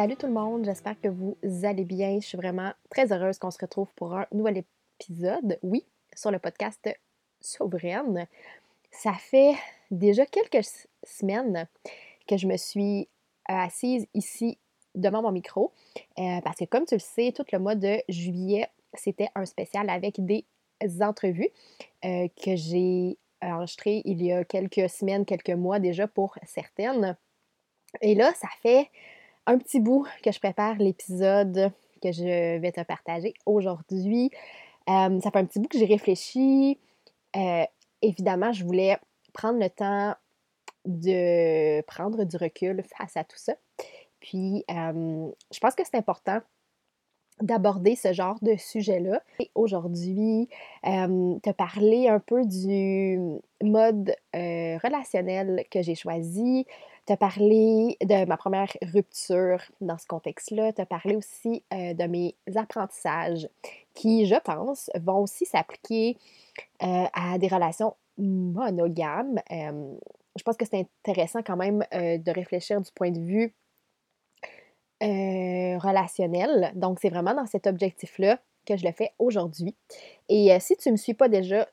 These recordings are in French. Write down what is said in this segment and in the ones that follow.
Salut tout le monde, j'espère que vous allez bien. Je suis vraiment très heureuse qu'on se retrouve pour un nouvel épisode, oui, sur le podcast Souveraine. Ça fait déjà quelques semaines que je me suis assise ici devant mon micro euh, parce que comme tu le sais, tout le mois de juillet, c'était un spécial avec des entrevues euh, que j'ai enregistrées il y a quelques semaines, quelques mois déjà pour certaines. Et là, ça fait un petit bout que je prépare l'épisode que je vais te partager aujourd'hui. Euh, ça fait un petit bout que j'ai réfléchi. Euh, évidemment, je voulais prendre le temps de prendre du recul face à tout ça. Puis, je pense que c'est important d'aborder ce genre de sujet-là. Et aujourd'hui, te parler un peu du mode relationnel que j'ai choisi, te parler de ma première rupture dans ce contexte-là, te parler aussi de mes apprentissages qui, je pense, vont aussi s'appliquer à des relations monogames. je pense que c'est intéressant quand même de réfléchir du point de vue euh, relationnel. Donc, c'est vraiment dans cet objectif-là que je le fais aujourd'hui. Et euh, si tu ne me suis pas déjà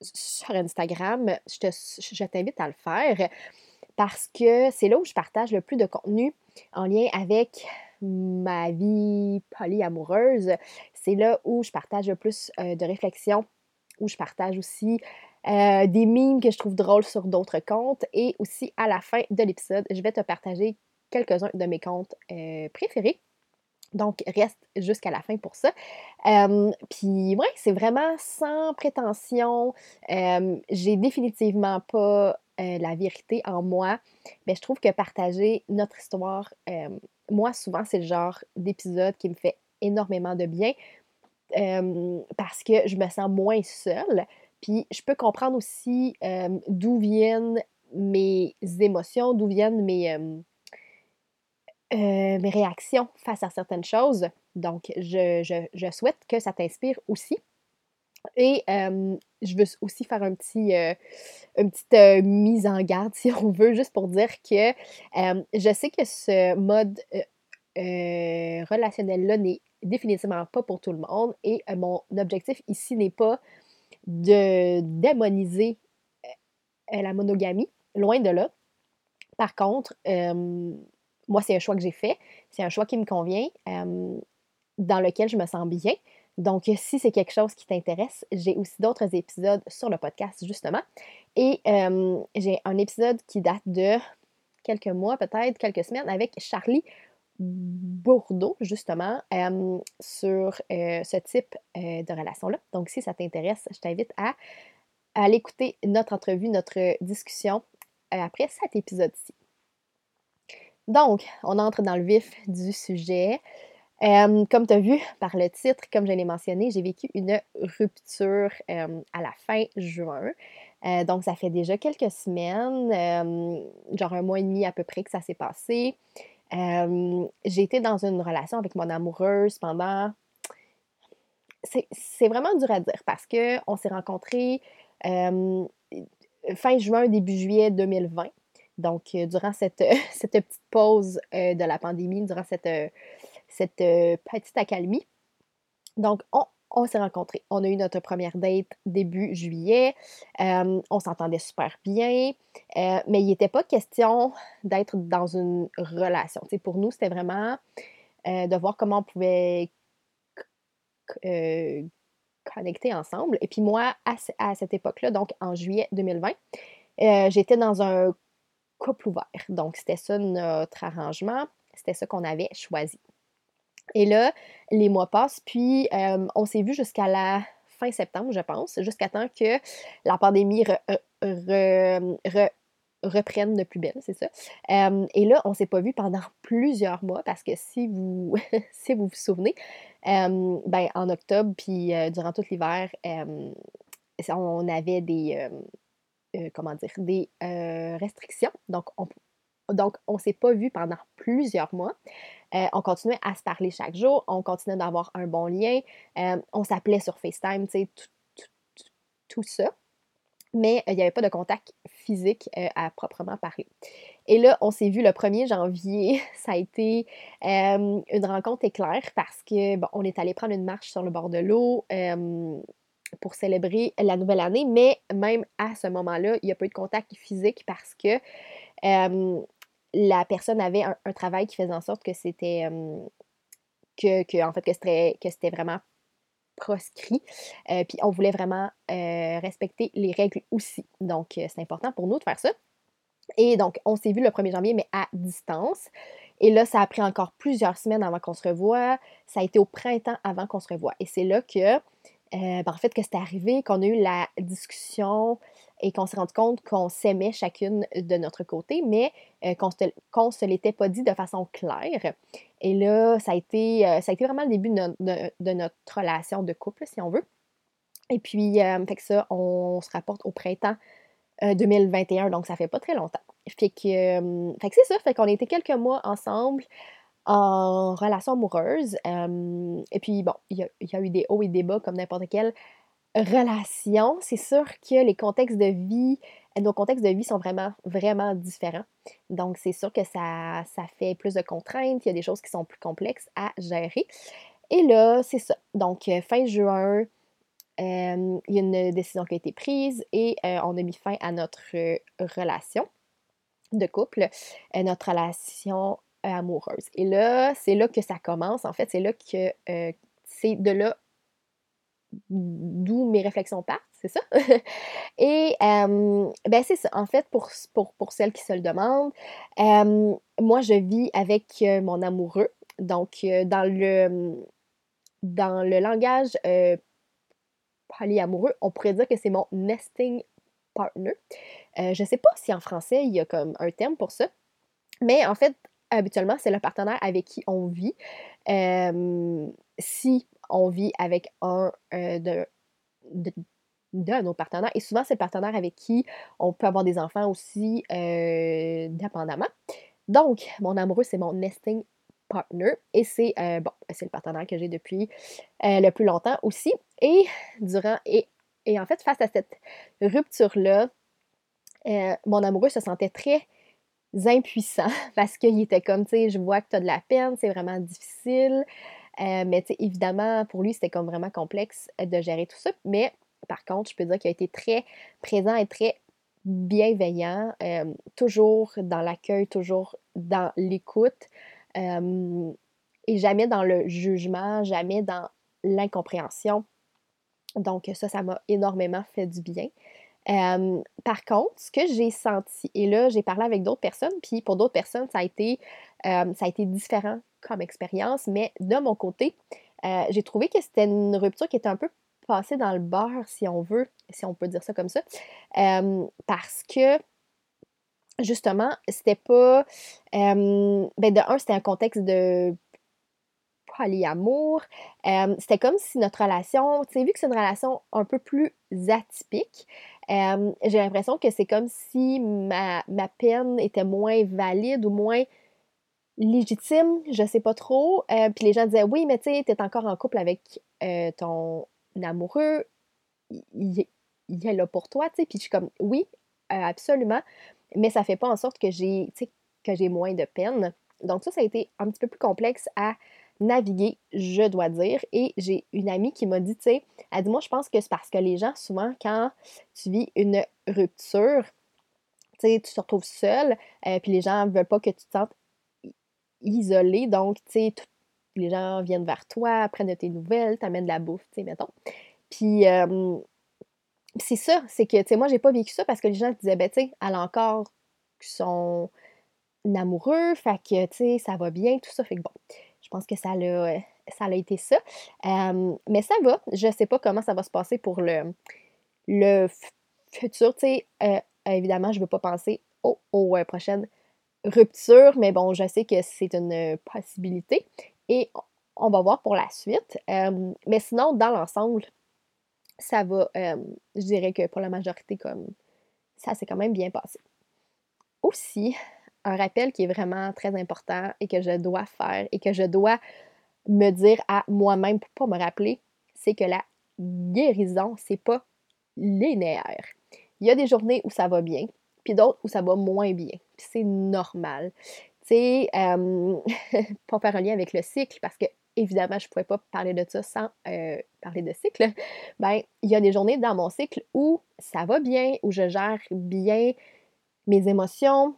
sur Instagram, je t'invite à le faire parce que c'est là où je partage le plus de contenu en lien avec ma vie polyamoureuse. C'est là où je partage le plus euh, de réflexions, où je partage aussi des mimes que je trouve drôles sur d'autres comptes. Et aussi, à la fin de l'épisode, je vais te partager quelques-uns de mes comptes euh, préférés. Donc, reste jusqu'à la fin pour ça. Puis, ouais, c'est vraiment sans prétention. J'ai définitivement pas euh, la vérité en moi, mais je trouve que partager notre histoire, moi, souvent, c'est le genre d'épisode qui me fait énormément de bien parce que je me sens moins seule. Puis, je peux comprendre aussi d'où viennent mes émotions, d'où viennent mes euh, mes réactions face à certaines choses. Donc, je, souhaite que ça t'inspire aussi. Et je veux aussi faire un petit, euh, une petite euh, mise en garde, si on veut, juste pour dire que je sais que ce mode relationnel-là n'est définitivement pas pour tout le monde. Et mon objectif ici n'est pas de démoniser la monogamie, loin de là. Par contre, moi, c'est un choix que j'ai fait. C'est un choix qui me convient, dans lequel je me sens bien. Donc, si c'est quelque chose qui t'intéresse, j'ai aussi d'autres épisodes sur le podcast, justement. Et j'ai un épisode qui date de quelques mois, peut-être quelques semaines, avec Charlie Bourdeau, justement, sur ce type de relation-là. Donc, si ça t'intéresse, je t'invite à, à aller écouter notre entrevue, notre discussion après cet épisode-ci. Donc, on entre dans le vif du sujet. comme tu as vu par le titre, comme je l'ai mentionné, j'ai vécu une rupture à la fin juin. Euh, donc, ça fait déjà quelques semaines, genre un mois et demi à peu près que ça s'est passé. j'ai été dans une relation avec mon amoureuse pendant. C'est vraiment dur à dire parce qu'on s'est rencontrés fin juin, début juillet 2020. Donc, euh, durant cette, cette petite pause de la pandémie, durant cette, cette petite accalmie, donc, on s'est rencontrés. On a eu notre première date début juillet. Euh, on s'entendait super bien. Euh, mais il n'était pas question d'être dans une relation. pour nous, c'était vraiment euh, de voir comment on pouvait connecter ensemble. Et puis moi, à, cette époque-là, donc en juillet 2020, j'étais dans un couple ouvert. Donc, c'était ça notre arrangement. C'était ça qu'on avait choisi. Et là, les mois passent, puis euh, on s'est vu jusqu'à la fin septembre, je pense, jusqu'à temps que la pandémie reprenne de plus belle, c'est ça. Euh, et là, on ne s'est pas vu pendant plusieurs mois parce que si vous si vous, vous souvenez, euh, ben, en octobre, puis durant tout l'hiver, on avait des, comment dire, des restrictions. Donc, on, donc, s'est pas vu pendant plusieurs mois. Euh, on continuait à se parler chaque jour, on continuait d'avoir un bon lien, euh, on s'appelait sur FaceTime, tu sais, tout, ça. Mais euh, il n'y avait pas de contact physique à proprement parler. Et là, on s'est vu le 1er janvier. Ça a été une rencontre éclair parce que on est allé prendre une marche sur le bord de l'eau pour célébrer la nouvelle année, mais même à ce moment-là, il n'y a pas eu de contact physique parce que la personne avait un, travail qui faisait en sorte que c'était que, en fait que c'était que c'était vraiment proscrit. Euh, puis on voulait vraiment euh, respecter les règles aussi. Donc, euh, c'est important pour nous de faire ça. Et donc, on s'est vu le 1er janvier, mais à distance. Et là, ça a pris encore plusieurs semaines avant qu'on se revoie. Ça a été au printemps avant qu'on se revoie. Et c'est là que, ben, en fait, que c'était arrivé, qu'on a eu la discussion et qu'on s'est rendu compte qu'on s'aimait chacune de notre côté, mais euh, qu'on ne se l'était pas dit de façon claire. Et là, ça a été, euh, ça a été vraiment le début de, notre relation de couple, si on veut. Et puis, euh, fait que ça, on se rapporte au printemps 2021, donc ça fait pas très longtemps. Fait que, fait que c'est ça, fait qu'on a été quelques mois ensemble en relation amoureuse. et puis, bon, il y, a eu des hauts et des bas comme n'importe quelle relation, c'est sûr que les contextes de vie, nos contextes de vie sont vraiment, vraiment différents. Donc, c'est sûr que ça, ça fait plus de contraintes, il y a des choses qui sont plus complexes à gérer. Et là, c'est ça. Donc, euh, fin juin, euh, il y a une décision qui a été prise et euh, on a mis fin à notre relation de couple, notre relation amoureuse. Et là, c'est là que ça commence. En fait, c'est là que c'est de là d'où mes réflexions partent, c'est ça? Et ben c'est ça. En fait, pour, pour, pour, celles qui se le demandent, moi, je vis avec mon amoureux. Donc, dans le dans le langage polyamoureux, on pourrait dire que c'est mon nesting partner. je ne sais pas si en français, il y a comme un terme pour ça. Mais en fait, habituellement, c'est le partenaire avec qui on vit. si on vit avec un euh, de, de, nos partenaires. Et souvent, c'est le partenaire avec qui on peut avoir des enfants aussi euh, dépendamment. Donc, mon amoureux, c'est mon nesting partner. Et c'est euh, bon, le partenaire que j'ai depuis le plus longtemps aussi. Et durant et, et en fait, face à cette rupture-là, mon amoureux se sentait très impuissant parce qu'il était comme, tu sais, je vois que tu as de la peine, c'est vraiment difficile. Euh, mais évidemment, pour lui, c'était comme vraiment complexe euh, de gérer tout ça. Mais par contre, je peux dire qu'il a été très présent et très bienveillant, euh, toujours dans l'accueil, toujours dans l'écoute, et jamais dans le jugement, jamais dans l'incompréhension. Donc ça, ça m'a énormément fait du bien. Par contre, ce que j'ai senti, et là, j'ai parlé avec d'autres personnes, puis pour d'autres personnes, ça a été, ça a été différent comme expérience, mais de mon côté, euh, j'ai trouvé que c'était une rupture qui était un peu passée dans le beurre, si on veut, si on peut dire ça comme ça, euh, parce que justement, c'était pas. Euh, ben de un, c'était un contexte de polyamour. c'était comme si notre relation, tu sais, vu que c'est une relation un peu plus atypique, j'ai l'impression que c'est comme si ma, ma peine était moins valide ou moins légitime, je sais pas trop. Euh, puis les gens disaient oui, mais tu sais, t'es encore en couple avec euh, ton amoureux, il, est là pour toi, tu sais. Puis je suis comme oui, euh, absolument, mais ça fait pas en sorte que j'ai, que j'ai moins de peine. Donc ça, ça a été un petit peu plus complexe à naviguer, je dois dire. Et j'ai une amie qui m'a dit, tu sais, elle dit, moi, je pense que c'est parce que les gens, souvent, quand tu vis une rupture, tu sais, tu te retrouves seul, euh, puis les gens ne veulent pas que tu te sentes isolé. Donc, tu sais, les gens viennent vers toi, prennent de tes nouvelles, t'amènent de la bouffe, tu sais, mettons. Puis, c'est ça, c'est que, tu sais, moi, j'ai pas vécu ça parce que les gens disaient, ben, tu sais, elle a encore son amoureux, fait que, tu sais, ça va bien, tout ça. Fait que bon, je pense que ça l'a, ça a été ça. mais ça va. Je sais pas comment ça va se passer pour le, le futur. Euh, évidemment, je veux pas penser aux, aux euh, prochaines ruptures, mais bon, je sais que c'est une possibilité. Et on va voir pour la suite. mais sinon, dans l'ensemble, ça va, je dirais que pour la majorité, comme ça s'est quand même bien passé. Aussi, un rappel qui est vraiment très important et que je dois faire et que je dois me dire à moi-même pour pas me rappeler, c'est que la guérison, c'est pas linéaire. Il y a des journées où ça va bien, puis d'autres où ça va moins bien. c'est normal. Tu sais, pour faire un lien avec le cycle, parce que évidemment, je ne pouvais pas parler de ça sans euh, parler de cycle. Ben, il y a des journées dans mon cycle où ça va bien, où je gère bien mes émotions,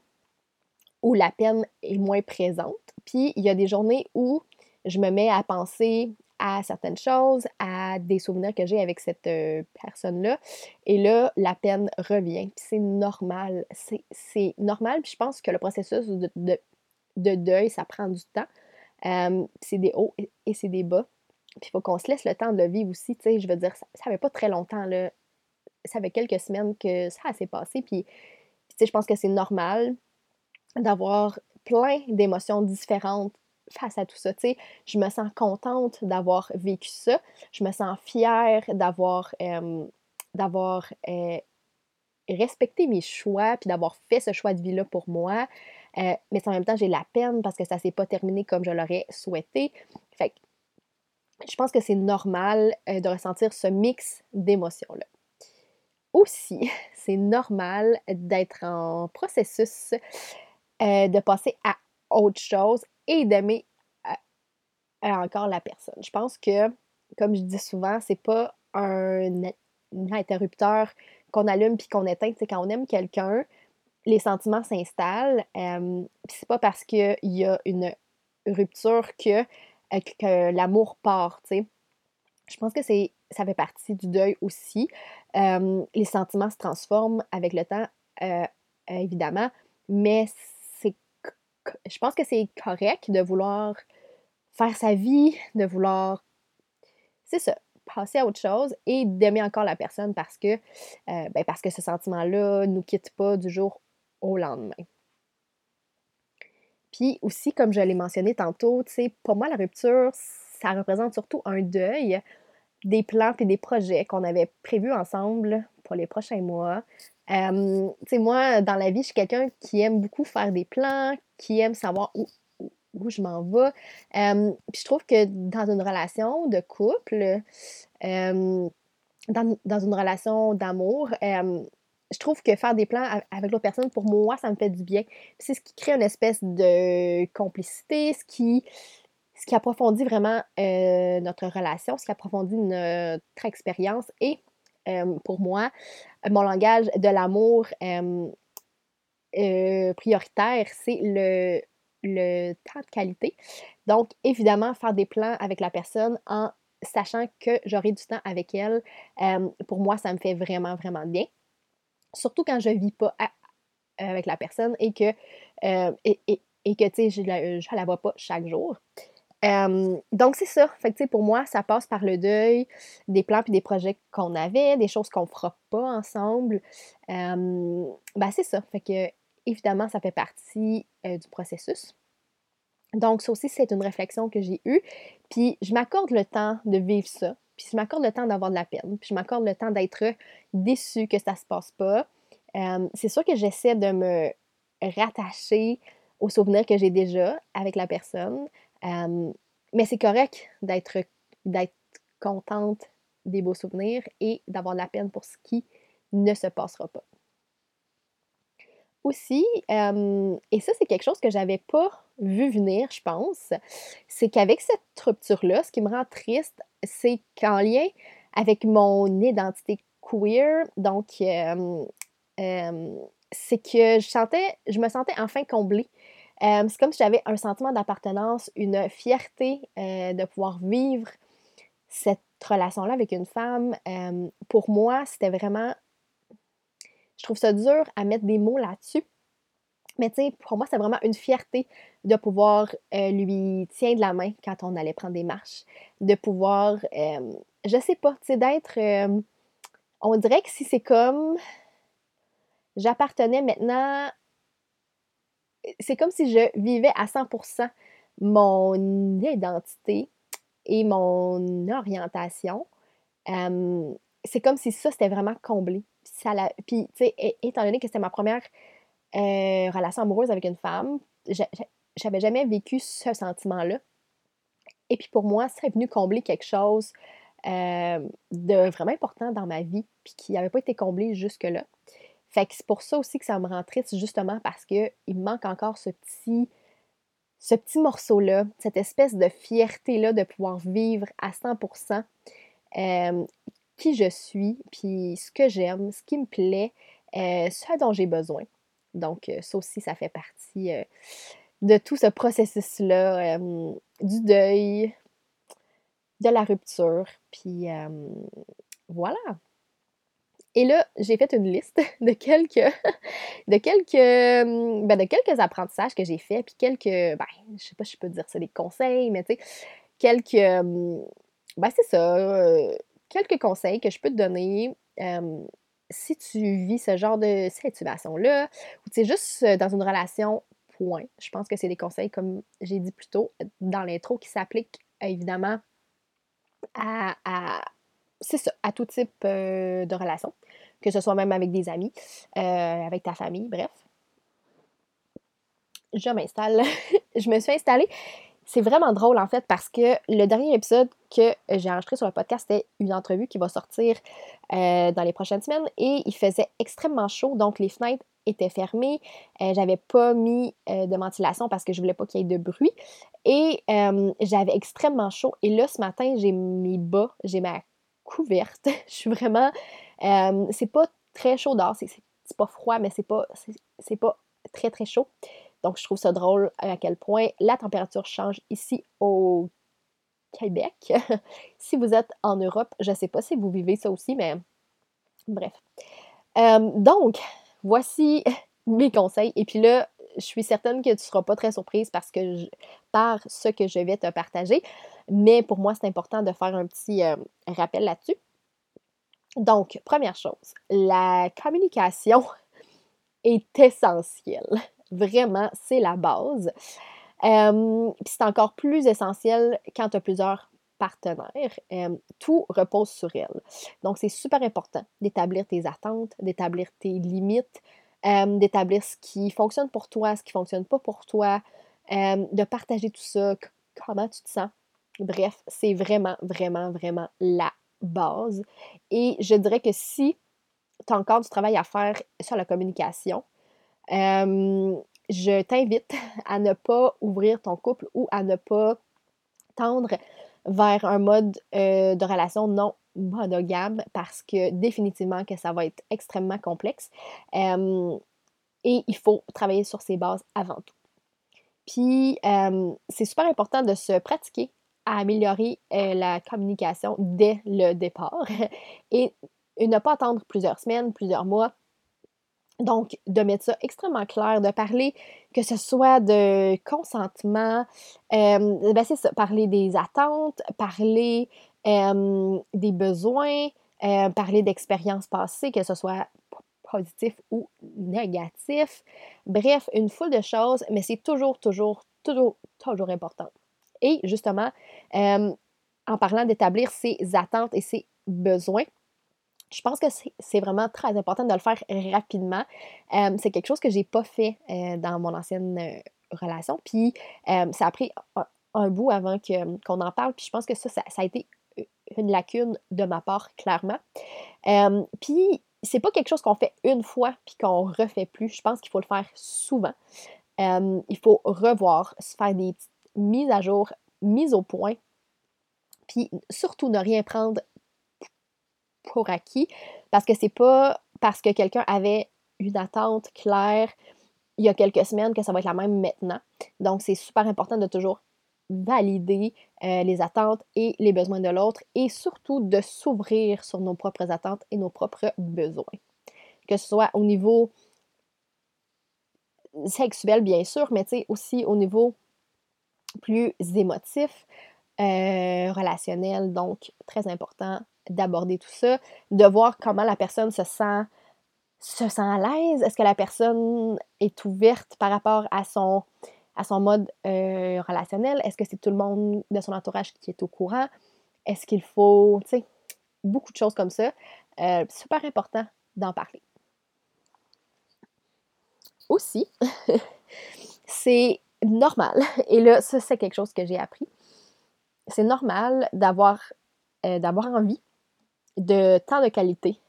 où la peine est moins présente. Puis il y a des journées où je me mets à penser à certaines choses, à des souvenirs que j'ai avec cette euh, personne-là. Et là, la peine revient. Puis c'est normal. C'est normal. Puis je pense que le processus de, de, deuil, ça prend du temps. Euh, c'est des hauts et, c'est des bas. Puis il faut qu'on se laisse le temps de le vivre aussi. Tu sais, je veux dire, ça, ça fait pas très longtemps. Ça fait quelques semaines que ça s'est passé. Puis, tu sais, je pense que c'est normal d'avoir plein d'émotions différentes face à tout ça. Je me sens contente d'avoir vécu ça. Je me sens fière d'avoir euh, euh, respecté mes choix puis d'avoir fait ce choix de vie-là pour moi. Euh, mais en même temps, j'ai la peine parce que ça s'est pas terminé comme je l'aurais souhaité. Fait je pense que c'est normal de ressentir ce mix d'émotions-là. Aussi, c'est normal d'être en processus de passer à autre chose et d'aimer euh, encore la personne. Je pense que, comme je dis souvent, c'est pas un, interrupteur qu'on allume puis qu'on éteint. C'est quand on aime quelqu'un, les sentiments s'installent. Euh, c'est pas parce qu'il y a une rupture que, euh, que l'amour part. Je pense que c'est ça fait partie du deuil aussi. les sentiments se transforment avec le temps, évidemment, mais je pense que c'est correct de vouloir faire sa vie, de vouloir, c'est ça, passer à autre chose et d'aimer encore la personne parce que, euh, ben parce que ce sentiment-là nous quitte pas du jour au lendemain. Puis aussi, comme je l'ai mentionné tantôt, pour moi, la rupture, ça représente surtout un deuil des plans et des projets qu'on avait prévus ensemble pour les prochains mois. Euh, tu sais, moi, dans la vie, je suis quelqu'un qui aime beaucoup faire des plans, qui aime savoir où, où je m'en vais. Euh, puis je trouve que dans une relation de couple, euh, dans, dans, une relation d'amour, je trouve que faire des plans avec l'autre personne, pour moi, ça me fait du bien. C'est ce qui crée une espèce de complicité, ce qui, ce qui approfondit vraiment notre relation, ce qui approfondit notre expérience et euh, pour moi, mon langage de l'amour euh, prioritaire, c'est le, le temps de qualité. Donc, évidemment, faire des plans avec la personne en sachant que j'aurai du temps avec elle, pour moi, ça me fait vraiment, vraiment bien. Surtout quand je ne vis pas avec la personne et que, et, que tu sais, je ne la vois pas chaque jour donc, c'est ça. Fait que, pour moi, ça passe par le deuil des plans et des projets qu'on avait, des choses qu'on fera pas ensemble. ben, c'est ça. Fait que, évidemment, ça fait partie euh, du processus. Donc, ça aussi, c'est une réflexion que j'ai eue. Puis, je m'accorde le temps de vivre ça. Puis, je m'accorde le temps d'avoir de la peine. Puis, je m'accorde le temps d'être déçue que ça se passe pas. c'est sûr que j'essaie de me rattacher aux souvenirs que j'ai déjà avec la personne, mais c'est correct d'être, d'être contente des beaux souvenirs et d'avoir de la peine pour ce qui ne se passera pas. Aussi, et ça, c'est quelque chose que j'avais pas vu venir, je pense, c'est qu'avec cette rupture-là, ce qui me rend triste, c'est qu'en lien avec mon identité queer, donc c'est que je sentais, je me sentais enfin comblée. c'est comme si j'avais un sentiment d'appartenance, une fierté de pouvoir vivre cette relation-là avec une femme. pour moi, c'était vraiment je trouve ça dur à mettre des mots là-dessus. Mais tu sais, pour moi, c'est vraiment une fierté de pouvoir euh, lui tiendre la main quand on allait prendre des marches. De pouvoir, euh, je sais pas, tu sais, d'être. Euh, on dirait que si c'est comme. J'appartenais maintenant. C'est comme si je vivais à 100% mon identité et mon orientation. c'est comme si ça, c'était vraiment comblé. Puis, tu sais, étant donné que c'était ma première euh, relation amoureuse avec une femme, j'avais jamais vécu ce sentiment-là. Et puis pour moi, ça est venu combler quelque chose euh, de vraiment important dans ma vie, puis qui n'avait pas été comblé jusque-là. Fait que c'est pour ça aussi que ça me rend triste, justement parce qu'il me manque encore ce petit, ce petit morceau-là, cette espèce de fierté-là de pouvoir vivre à 100% euh, qui je suis, puis ce que j'aime, ce qui me plaît, euh, ce dont j'ai besoin. Donc, euh, ça aussi, ça fait partie euh, de tout ce processus-là, du deuil, de la rupture, puis voilà. Et là, j'ai fait une liste de quelques, de quelques, ben, de quelques apprentissages que j'ai faits, puis quelques, ben, je sais pas si je peux dire ça des conseils, mais tu sais, quelques, ben, c'est ça, quelques conseils que je peux te donner si tu vis ce genre de situation-là, ou tu es juste dans une relation, point. Je pense que c'est des conseils, comme j'ai dit plus tôt dans l'intro, qui s'appliquent évidemment à, c'est ça, à tout type de relation, que ce soit même avec des amis, avec ta famille, bref. Je m'installe. je me suis installée c'est vraiment drôle en fait parce que le dernier épisode que j'ai enregistré sur le podcast, c'était une entrevue qui va sortir euh, dans les prochaines semaines et il faisait extrêmement chaud, donc les fenêtres étaient fermées. Euh, j'avais pas mis euh, de ventilation parce que je voulais pas qu'il y ait de bruit et j'avais extrêmement chaud. Et là, ce matin, j'ai mes bas, j'ai ma couverte. je suis vraiment. c'est pas très chaud dehors, c'est pas froid, mais c'est pas, c'est pas très très chaud. Donc, je trouve ça drôle à quel point la température change ici au Québec. si vous êtes en Europe, je ne sais pas si vous vivez ça aussi, mais bref. Euh, donc, voici mes conseils. Et puis là, je suis certaine que tu ne seras pas très surprise parce que par ce que je vais te partager. Mais pour moi, c'est important de faire un petit euh, rappel là-dessus. Donc, première chose, la communication est essentielle. Vraiment, c'est la base. puis c'est encore plus essentiel quand tu as plusieurs partenaires. tout repose sur elle. Donc, c'est super important d'établir tes attentes, d'établir tes limites, d'établir ce qui fonctionne pour toi, ce qui ne fonctionne pas pour toi, de partager tout ça, comment tu te sens. Bref, c'est vraiment, vraiment, vraiment la base. Et je dirais que si tu as encore du travail à faire sur la communication, je t'invite à ne pas ouvrir ton couple ou à ne pas tendre vers un mode de relation non monogame parce que définitivement que ça va être extrêmement complexe. et il faut travailler sur ses bases avant tout. Puis, c'est super important de se pratiquer à améliorer la communication dès le départ et ne pas attendre plusieurs semaines, plusieurs mois donc, de mettre ça extrêmement clair, de parler que ce soit de consentement, euh, ben c'est parler des attentes, parler des besoins, euh, parler d'expériences passées, que ce soit positif ou négatif. Bref, une foule de choses, mais c'est toujours, toujours, toujours, toujours important. Et justement, en parlant d'établir ses attentes et ses besoins, je pense que c'est vraiment très important de le faire rapidement. Euh, c'est quelque chose que j'ai pas fait euh, dans mon ancienne euh, relation. Puis ça a pris un, bout avant qu'on en parle. Puis je pense que ça, ça, a été une lacune de ma part, clairement. puis c'est pas quelque chose qu'on fait une fois puis qu'on refait plus. Je pense qu'il faut le faire souvent. Il faut revoir, se faire des petites mises à jour, mises au point, puis surtout ne rien prendre acquis parce que c'est pas parce que quelqu'un avait une attente claire il y a quelques semaines que ça va être la même maintenant. Donc, c'est super important de toujours valider euh, les attentes et les besoins de l'autre et surtout de s'ouvrir sur nos propres attentes et nos propres besoins. Que ce soit au niveau sexuel, bien sûr, mais aussi au niveau plus émotif, euh, relationnel. Donc, très important d'aborder tout ça, de voir comment la personne se sent se sent à l'aise? Est-ce que la personne est ouverte par rapport à son, à son mode euh, relationnel? Est-ce que c'est tout le monde de son entourage qui est au courant? Est-ce qu'il faut, tu sais, beaucoup de choses comme ça. Euh, super important d'en parler. Aussi, c'est normal, et là, ça, c'est quelque chose que j'ai appris. C'est normal d'avoir euh, d'avoir envie de temps de qualité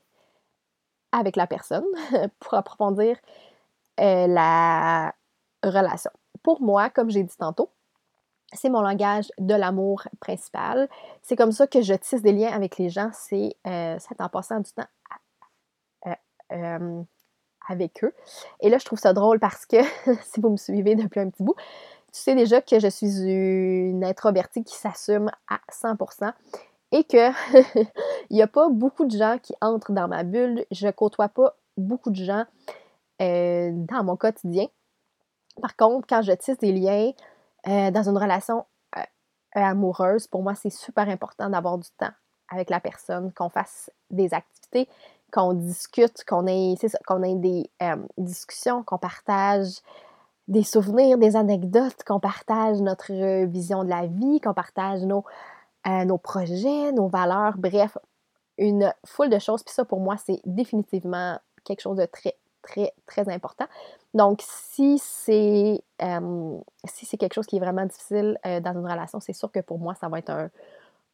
avec la personne pour approfondir euh, la relation. Pour moi, comme j'ai dit tantôt, c'est mon langage de l'amour principal. C'est comme ça que je tisse des liens avec les gens. C'est euh, en passant du temps euh, avec eux. Et là, je trouve ça drôle parce que, si vous me suivez depuis un petit bout, tu sais déjà que je suis une introvertie qui s'assume à 100% et que il n'y a pas beaucoup de gens qui entrent dans ma bulle. Je côtoie pas beaucoup de gens euh, dans mon quotidien. Par contre, quand je tisse des liens euh, dans une relation euh, amoureuse, pour moi, c'est super important d'avoir du temps avec la personne, qu'on fasse des activités, qu'on discute, qu'on ait, qu'on ait des discussions, qu'on partage des souvenirs, des anecdotes, qu'on partage notre vision de la vie, qu'on partage nos, nos projets, nos valeurs, bref, une foule de choses. Puis ça, pour moi, c'est définitivement quelque chose de très, très, très important. Donc, si c'est si c'est quelque chose qui est vraiment difficile euh, dans une relation, c'est sûr que pour moi, ça va être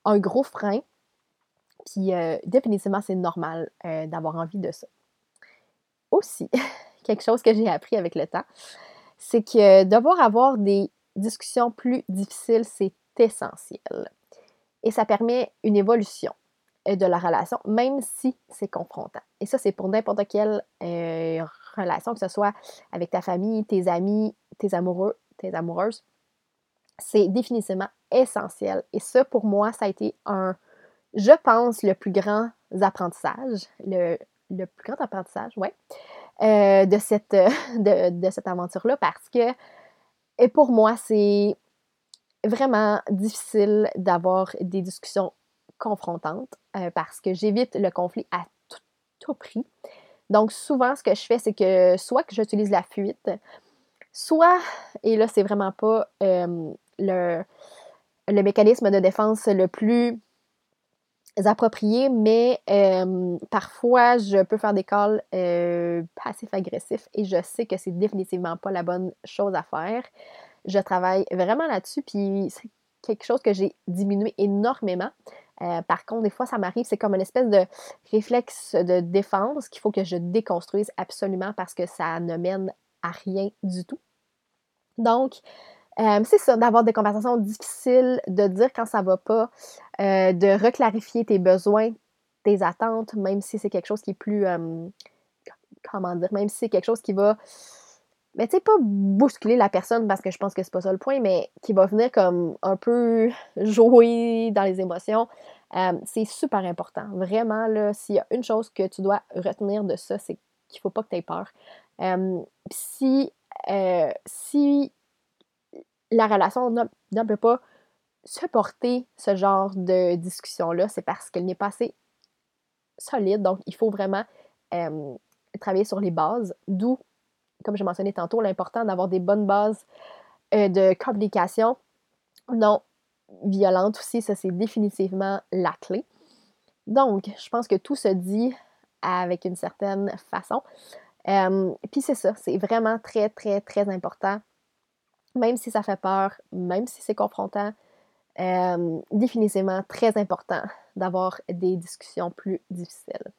un, gros frein. Puis euh, définitivement, c'est normal euh, d'avoir envie de ça. Aussi, quelque chose que j'ai appris avec le temps, c'est que devoir avoir des discussions plus difficiles, c'est essentiel et ça permet une évolution euh, de la relation, même si c'est confrontant. Et ça, c'est pour n'importe quelle euh, relation, que ce soit avec ta famille, tes amis, tes amoureux, tes amoureuses. C'est définitivement essentiel. Et ça, pour moi, ça a été un, je pense, le plus grand apprentissage, le, plus grand apprentissage, ouais, euh, de cette, de, de cette aventure-là parce que, et pour moi, c'est vraiment difficile d'avoir des discussions confrontantes euh, parce que j'évite le conflit à tout, prix. Donc, souvent, ce que je fais, c'est que soit que j'utilise la fuite, soit, et là, c'est vraiment pas euh, le, le mécanisme de défense le plus approprié, mais euh, parfois je peux faire des calls passifs-agressifs et je sais que c'est définitivement pas la bonne chose à faire je travaille vraiment là-dessus, puis c'est quelque chose que j'ai diminué énormément. Euh, par contre, des fois, ça m'arrive, c'est comme une espèce de réflexe de défense qu'il faut que je déconstruise absolument parce que ça ne mène à rien du tout. Donc, euh, c'est ça, d'avoir des conversations difficiles, de dire quand ça va pas, euh, de reclarifier tes besoins, tes attentes, même si c'est quelque chose qui est plus, comment dire, même si c'est quelque chose qui va mais tu sais, pas bousculer la personne parce que je pense que c'est pas ça le point, mais qui va venir comme un peu jouer dans les émotions. Euh, c'est super important. Vraiment, là, s'il y a une chose que tu dois retenir de ça, c'est qu'il faut pas que tu aies peur. Euh, si, euh, si la relation ne peut pas supporter ce genre de discussion-là, c'est parce qu'elle n'est pas assez solide. Donc, il faut vraiment travailler sur les bases, d'où comme je mentionnais tantôt, l'important d'avoir des bonnes bases euh, de communication non violente aussi, ça c'est définitivement la clé. Donc, je pense que tout se dit avec une certaine façon. Euh, puis c'est ça, c'est vraiment très, très, très important. Même si ça fait peur, même si c'est confrontant, euh, définitivement très important d'avoir des discussions plus difficiles.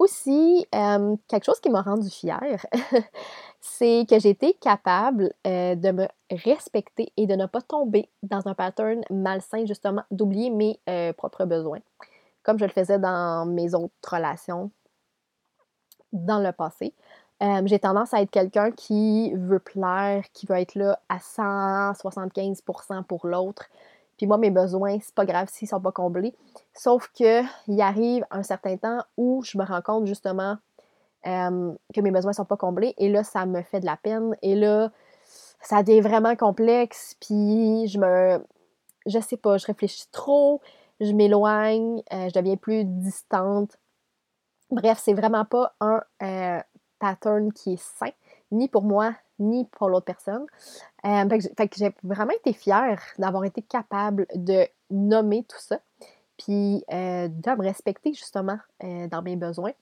Aussi, quelque chose qui m'a rendu fière, c'est que j'ai été capable de me respecter et de ne pas tomber dans un pattern malsain, justement, d'oublier mes propres besoins, comme je le faisais dans mes autres relations dans le passé. j'ai tendance à être quelqu'un qui veut plaire, qui veut être là à 175% pour l'autre, puis moi, mes besoins, c'est pas grave s'ils sont pas comblés. Sauf que il arrive un certain temps où je me rends compte justement euh, que mes besoins sont pas comblés. Et là, ça me fait de la peine. Et là, ça devient vraiment complexe. Puis je me. Je sais pas, je réfléchis trop, je m'éloigne, euh, je deviens plus distante. Bref, c'est vraiment pas un euh, pattern qui est sain, ni pour moi, ni pour l'autre personne. Euh, fait j'ai vraiment été fière d'avoir été capable de nommer tout ça, puis euh, de me respecter justement euh, dans mes besoins,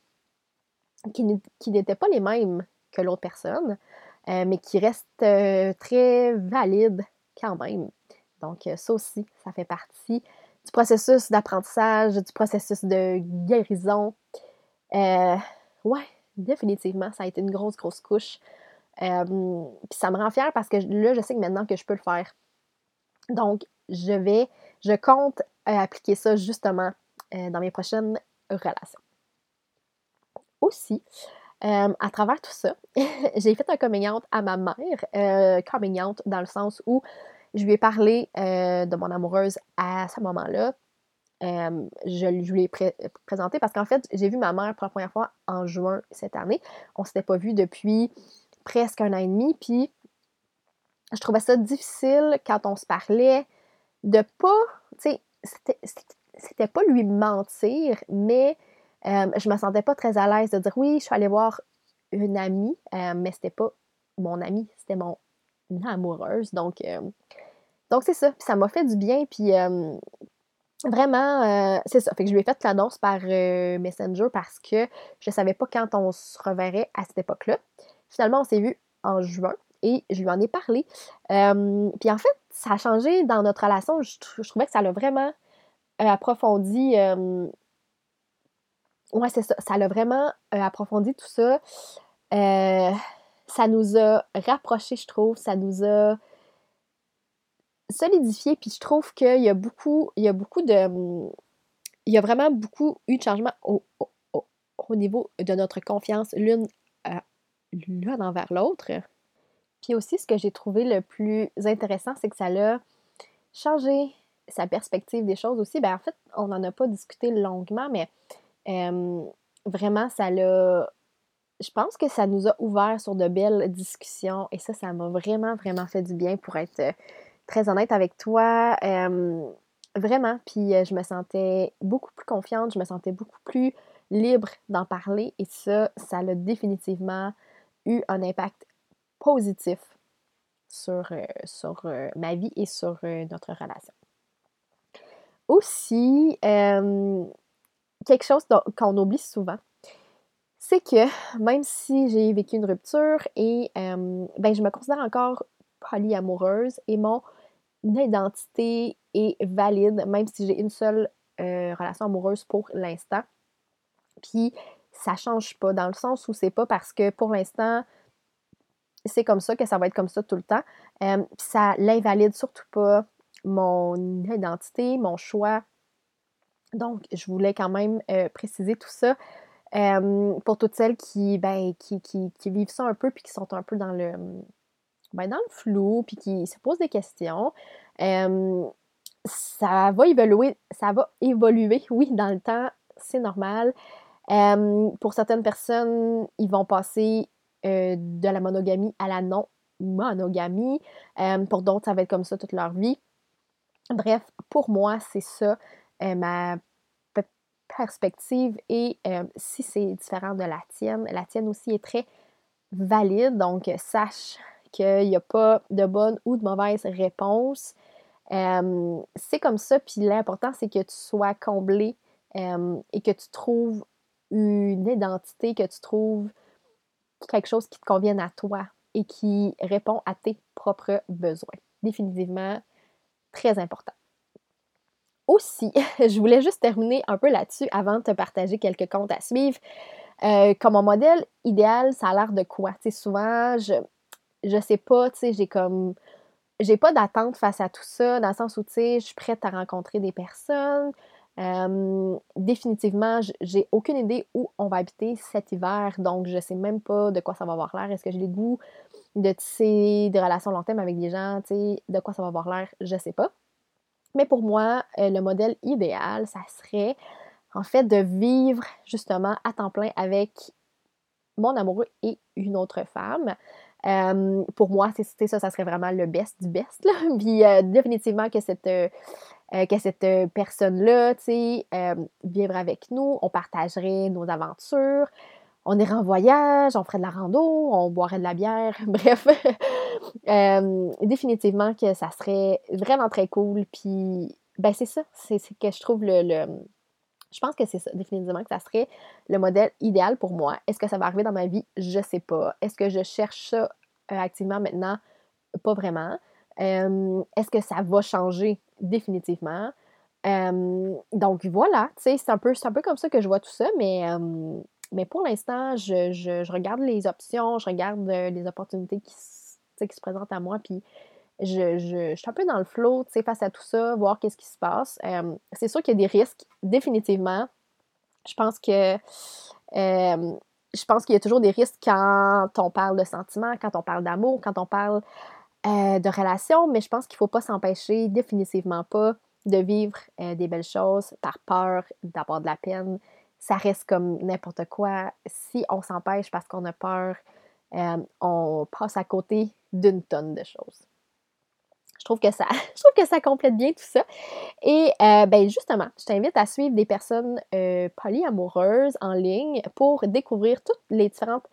qui n'étaient pas les mêmes que l'autre personne, mais qui restent très valides quand même. Donc ça aussi, ça fait partie du processus d'apprentissage, du processus de guérison. ouais, définitivement, ça a été une grosse, grosse couche puis ça me rend fière parce que là, je sais que maintenant que je peux le faire. Donc, je vais, je compte euh, appliquer ça justement euh, dans mes prochaines relations. Aussi, à travers tout ça, j'ai fait un coming out à ma mère, euh, coming out dans le sens où je lui ai parlé de mon amoureuse à ce moment-là. je lui ai présenté parce qu'en fait, j'ai vu ma mère pour la première fois en juin cette année. On ne s'était pas vu depuis presque un an et demi, puis je trouvais ça difficile quand on se parlait de pas, tu sais, c'était pas lui mentir, mais euh, je me sentais pas très à l'aise de dire oui, je suis allée voir une amie, euh, mais c'était pas mon amie, c'était mon amoureuse. Donc, euh, donc c'est ça. Puis ça m'a fait du bien. Puis vraiment, c'est ça. Fait que je lui ai fait l'annonce par Messenger parce que je savais pas quand on se reverrait à cette époque-là. Finalement, on s'est vu en juin et je lui en ai parlé. puis en fait, ça a changé dans notre relation. Je, trouvais que ça l'a vraiment euh, approfondi. ouais, c'est ça. Ça l'a vraiment euh, approfondi tout ça. Euh, ça nous a rapprochés, je trouve. Ça nous a solidifié. Puis je trouve qu'il y a beaucoup, il y a beaucoup de. Il y a vraiment beaucoup eu de changements au, au niveau de notre confiance l'une l'un envers l'autre. Puis aussi, ce que j'ai trouvé le plus intéressant, c'est que ça l'a changé sa perspective des choses aussi. Ben, en fait, on n'en a pas discuté longuement, mais vraiment, ça l'a. Je pense que ça nous a ouvert sur de belles discussions et ça, ça m'a vraiment, vraiment fait du bien pour être euh, très honnête avec toi. vraiment. Puis euh, je me sentais beaucoup plus confiante, je me sentais beaucoup plus libre d'en parler et ça, ça l'a définitivement eu un impact positif sur, euh, sur euh, ma vie et sur euh, notre relation. Aussi, quelque chose qu'on oublie souvent, c'est que même si j'ai vécu une rupture et ben, je me considère encore polyamoureuse et mon identité est valide, même si j'ai une seule relation amoureuse pour l'instant. Puis ça change pas, dans le sens où c'est pas parce que pour l'instant, c'est comme ça que ça va être comme ça tout le temps. Euh, ça l'invalide surtout pas mon identité, mon choix. Donc, je voulais quand même euh, préciser tout ça euh, pour toutes celles qui, ben, qui, qui, vivent ça un peu puis qui sont un peu dans le, ben, dans le flou puis qui se posent des questions. ça va évoluer, ça va évoluer, oui, dans le temps, c'est normal pour certaines personnes, ils vont passer euh, de la monogamie à la non-monogamie. pour d'autres, ça va être comme ça toute leur vie. Bref, pour moi, c'est ça euh, ma perspective et si c'est différent de la tienne, la tienne aussi est très valide. Donc, sache qu'il n'y a pas de bonne ou de mauvaise réponse. c'est comme ça, puis l'important, c'est que tu sois comblé et que tu trouves une identité, que tu trouves quelque chose qui te convienne à toi et qui répond à tes propres besoins. Définitivement, très important. Aussi, je voulais juste terminer un peu là-dessus avant de te partager quelques comptes à suivre. Euh, comme mon modèle idéal, ça a l'air de quoi? Sais, souvent, je, je sais pas, tu sais, j'ai comme j'ai pas d'attente face à tout ça, dans le sens où, tu sais, je suis prête à rencontrer des personnes. Définitivement, j'ai aucune idée où on va habiter cet hiver, donc je sais même pas de quoi ça va avoir l'air. Est-ce que j'ai le goût de tisser des relations long terme avec des gens, de quoi ça va avoir l'air, je sais pas. Mais pour moi, euh, le modèle idéal, ça serait en fait de vivre justement à temps plein avec mon amoureux et une autre femme. Euh, pour moi, c'est ça, ça serait vraiment le best du best. Là. Puis euh, définitivement que cette, euh, que cette personne-là, tu sais, vivre avec nous, on partagerait nos aventures, on irait en voyage, on ferait de la rando, on boirait de la bière, bref. définitivement que ça serait vraiment très cool. Puis, ben c'est ça, c'est que je trouve le je pense que c'est ça, définitivement, que ça serait le modèle idéal pour moi. Est-ce que ça va arriver dans ma vie? Je sais pas. Est-ce que je cherche ça euh, activement maintenant? Pas vraiment. Est-ce que ça va changer? Définitivement. donc voilà, c'est un, peu, un peu comme ça que je vois tout ça, mais, mais pour l'instant, je, regarde les options, je regarde euh, les opportunités qui, qui se présentent à moi, puis je, je, suis un peu dans le sais, face à tout ça, voir qu'est-ce qui se passe. C'est sûr qu'il y a des risques, définitivement. Je pense que je pense qu'il y a toujours des risques quand on parle de sentiments, quand on parle d'amour, quand on parle euh, de relations, mais je pense qu'il ne faut pas s'empêcher, définitivement pas, de vivre des belles choses par peur d'avoir de la peine. Ça reste comme n'importe quoi. Si on s'empêche parce qu'on a peur, on passe à côté d'une tonne de choses. Je trouve que ça, complète bien tout ça. Et euh, ben justement, je t'invite à suivre des personnes euh, polyamoureuses en ligne pour découvrir toutes les différentes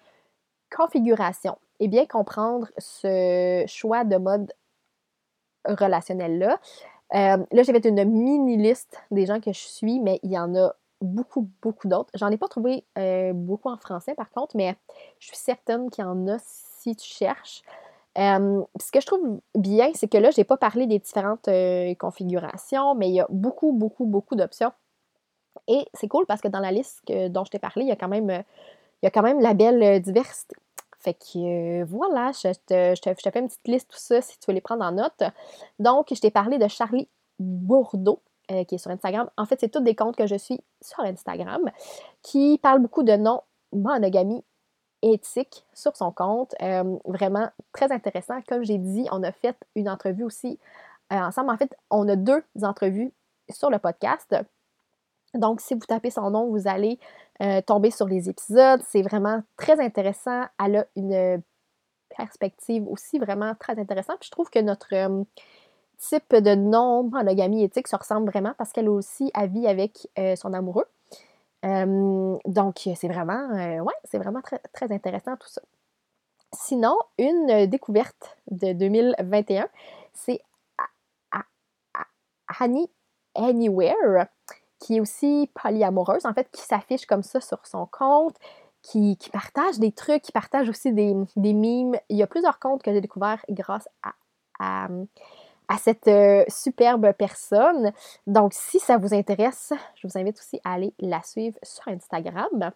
configurations et bien comprendre ce choix de mode relationnel-là. Euh, là, j'ai fait une mini liste des gens que je suis, mais il y en a beaucoup, beaucoup d'autres. J'en ai pas trouvé beaucoup en français par contre, mais je suis certaine qu'il y en a si tu cherches ce que je trouve bien, c'est que là, je n'ai pas parlé des différentes euh, configurations, mais il y a beaucoup, beaucoup, beaucoup d'options. Et c'est cool parce que dans la liste dont je t'ai parlé, il y a quand même, il y a quand même la belle euh, diversité. Fait que euh, voilà, je te, je, fais une petite liste, tout ça, si tu veux les prendre en note. Donc, je t'ai parlé de Charlie Bourdeau, qui est sur Instagram. En fait, c'est tous des comptes que je suis sur Instagram, qui parlent beaucoup de non-monogamie éthique sur son compte. Euh, vraiment très intéressant. Comme j'ai dit, on a fait une entrevue aussi euh, ensemble. En fait, on a deux entrevues sur le podcast. Donc, si vous tapez son nom, vous allez euh, tomber sur les épisodes. C'est vraiment très intéressant. Elle a une perspective aussi vraiment très intéressante. Puis je trouve que notre type de non-monogamie éthique se ressemble vraiment parce qu'elle aussi avis avec son amoureux donc, c'est vraiment, ouais, c'est vraiment très, très intéressant tout ça. Sinon, une découverte de 2021, c'est Honey Anywhere, qui est aussi polyamoureuse, en fait, qui s'affiche comme ça sur son compte, qui, partage des trucs, qui partage aussi des, mimes. Il y a plusieurs comptes que j'ai découverts grâce à à cette euh, superbe personne. Donc, si ça vous intéresse, je vous invite aussi à aller la suivre sur Instagram.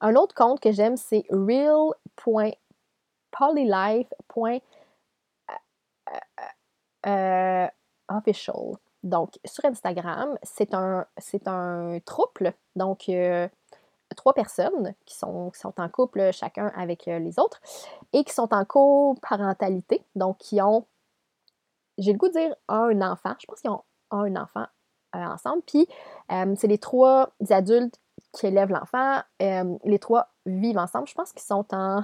Un autre compte que j'aime, c'est real.polylife.official. donc, sur Instagram, c'est un, c'est un donc trois personnes qui sont, qui sont en couple chacun avec les autres et qui sont en coparentalité, donc qui ont j'ai le goût de dire un enfant. Je pense qu'ils ont un enfant euh, ensemble. Puis, euh, c'est les trois adultes qui élèvent l'enfant. Euh, les trois vivent ensemble. Je pense qu'ils sont en.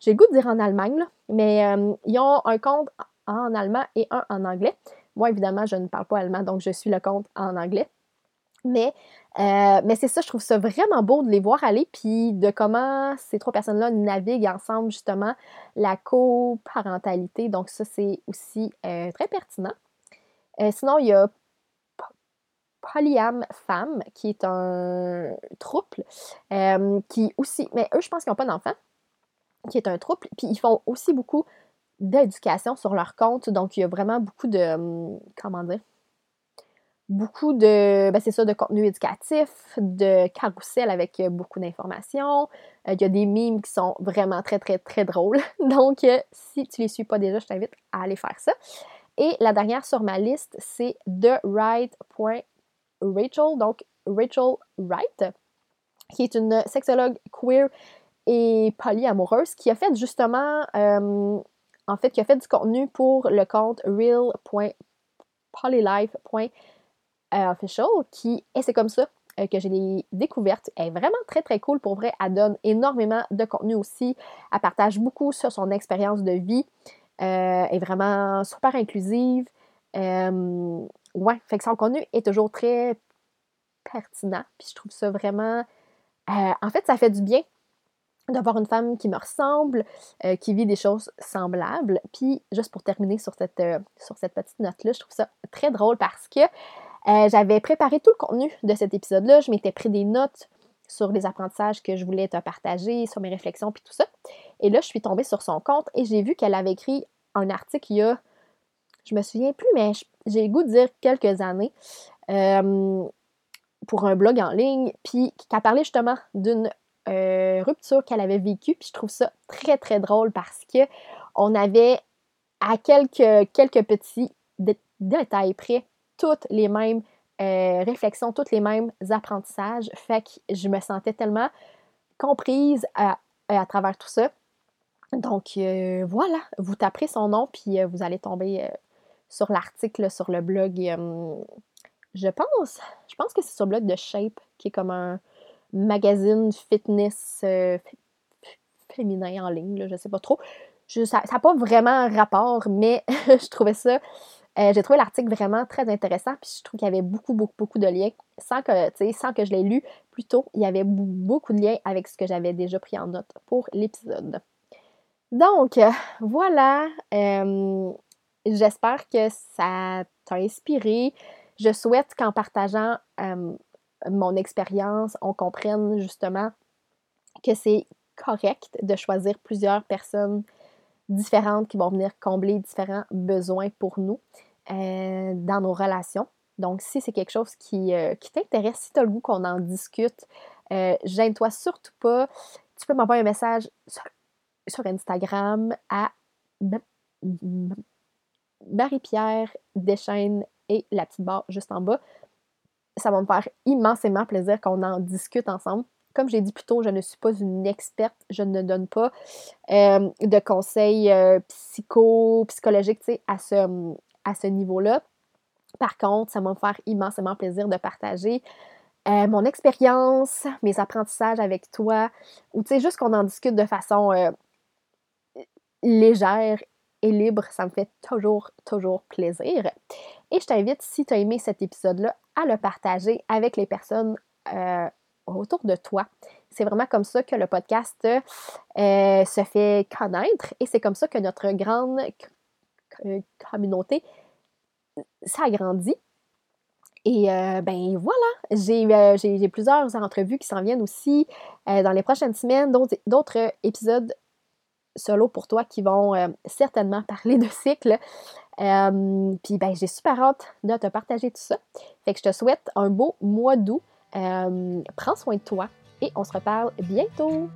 J'ai le goût de dire en Allemagne, mais ils ont un compte en allemand et un en anglais. Moi, évidemment, je ne parle pas allemand, donc je suis le compte en anglais. Mais, mais c'est ça, je trouve ça vraiment beau de les voir aller, puis de comment ces trois personnes-là naviguent ensemble, justement, la coparentalité. Donc, ça, c'est aussi euh, très pertinent. Euh, sinon, il y a Polyam Femme, qui est un trouble, euh, qui aussi, mais eux, je pense qu'ils n'ont pas d'enfants, qui est un trouble, puis ils font aussi beaucoup d'éducation sur leur compte, donc il y a vraiment beaucoup de, hum, comment dire, beaucoup de, ben c'est ça, de contenu éducatif, de carousel avec beaucoup d'informations. Il y a des mimes qui sont vraiment très, très, très drôles. Donc, si tu les suis pas déjà, je t'invite à aller faire ça. Et la dernière sur ma liste, c'est TheRight.Rachel, donc Rachel Wright, qui est une sexologue queer et polyamoureuse qui a fait justement, euh, en fait, qui a fait du contenu pour le compte real.polylife.official, qui, et c'est comme ça euh, que j'ai l'ai découverte. Elle est vraiment très, très cool. Pour vrai, elle donne énormément de contenu aussi. Elle partage beaucoup sur son expérience de vie. Euh, elle est vraiment super inclusive. ouais, fait que son contenu est toujours très pertinent. Puis je trouve ça vraiment. Euh, en fait, ça fait du bien d'avoir une femme qui me ressemble, euh, qui vit des choses semblables. Puis, juste pour terminer sur cette, euh, sur cette petite note-là, je trouve ça très drôle parce que j'avais préparé tout le contenu de cet épisode-là. Je m'étais pris des notes sur les apprentissages que je voulais te partager, sur mes réflexions, puis tout ça. Et là, je suis tombée sur son compte et j'ai vu qu'elle avait écrit un article il y a, je me souviens plus, mais j'ai le goût de dire quelques années, pour un blog en ligne, puis qui a parlé justement d'une euh, rupture qu'elle avait vécue, puis je trouve ça très, très drôle parce que on avait à quelques, quelques petits détails près toutes les mêmes euh, réflexions, tous les mêmes apprentissages, fait que je me sentais tellement comprise à, à travers tout ça. Donc euh, voilà, vous taperez son nom, puis vous allez tomber sur l'article sur le blog je pense, je pense que c'est sur le blog de Shape, qui est comme un magazine fitness euh, féminin en ligne, là, je sais pas trop. ça n'a pas vraiment rapport, mais je trouvais ça. Euh, j'ai trouvé l'article vraiment très intéressant, puis je trouve qu'il y avait beaucoup, beaucoup, beaucoup de liens. Sans que, sans que je l'ai lu plus tôt, il y avait beaucoup de liens avec ce que j'avais déjà pris en note pour l'épisode. Donc, voilà. Euh, j'espère que ça t'a inspiré. Je souhaite qu'en partageant euh, mon expérience, on comprenne justement que c'est correct de choisir plusieurs personnes différentes qui vont venir combler différents besoins pour nous euh, dans nos relations. Donc, si c'est quelque chose qui, euh, t'intéresse, si tu as le goût qu'on en discute, gêne-toi surtout pas. Tu peux m'envoyer un message sur, sur Instagram à Marie-Pierre Deschaines et la petite barre juste en bas. Ça va me faire immensément plaisir qu'on en discute ensemble. Comme j'ai dit plus tôt, je ne suis pas une experte, je ne donne pas euh, de conseils euh, psycho, psychologiques à ce, à ce niveau-là. Par contre, ça va me faire immensément plaisir de partager euh, mon expérience, mes apprentissages avec toi, ou tu sais, juste qu'on en discute de façon légère et libre, ça me fait toujours, toujours plaisir. Et je t'invite, si tu as aimé cet épisode-là, à le partager avec les personnes euh, autour de toi. C'est vraiment comme ça que le podcast euh, se fait connaître et c'est comme ça que notre grande euh, communauté s'agrandit. Et ben voilà, j'ai plusieurs entrevues qui s'en viennent aussi dans les prochaines semaines, d'autres épisodes solo pour toi qui vont euh, certainement parler de cycle. Euh, puis ben, j'ai super hâte de te partager tout ça. Fait que je te souhaite un beau mois d'août. Euh, prends soin de toi et on se reparle bientôt.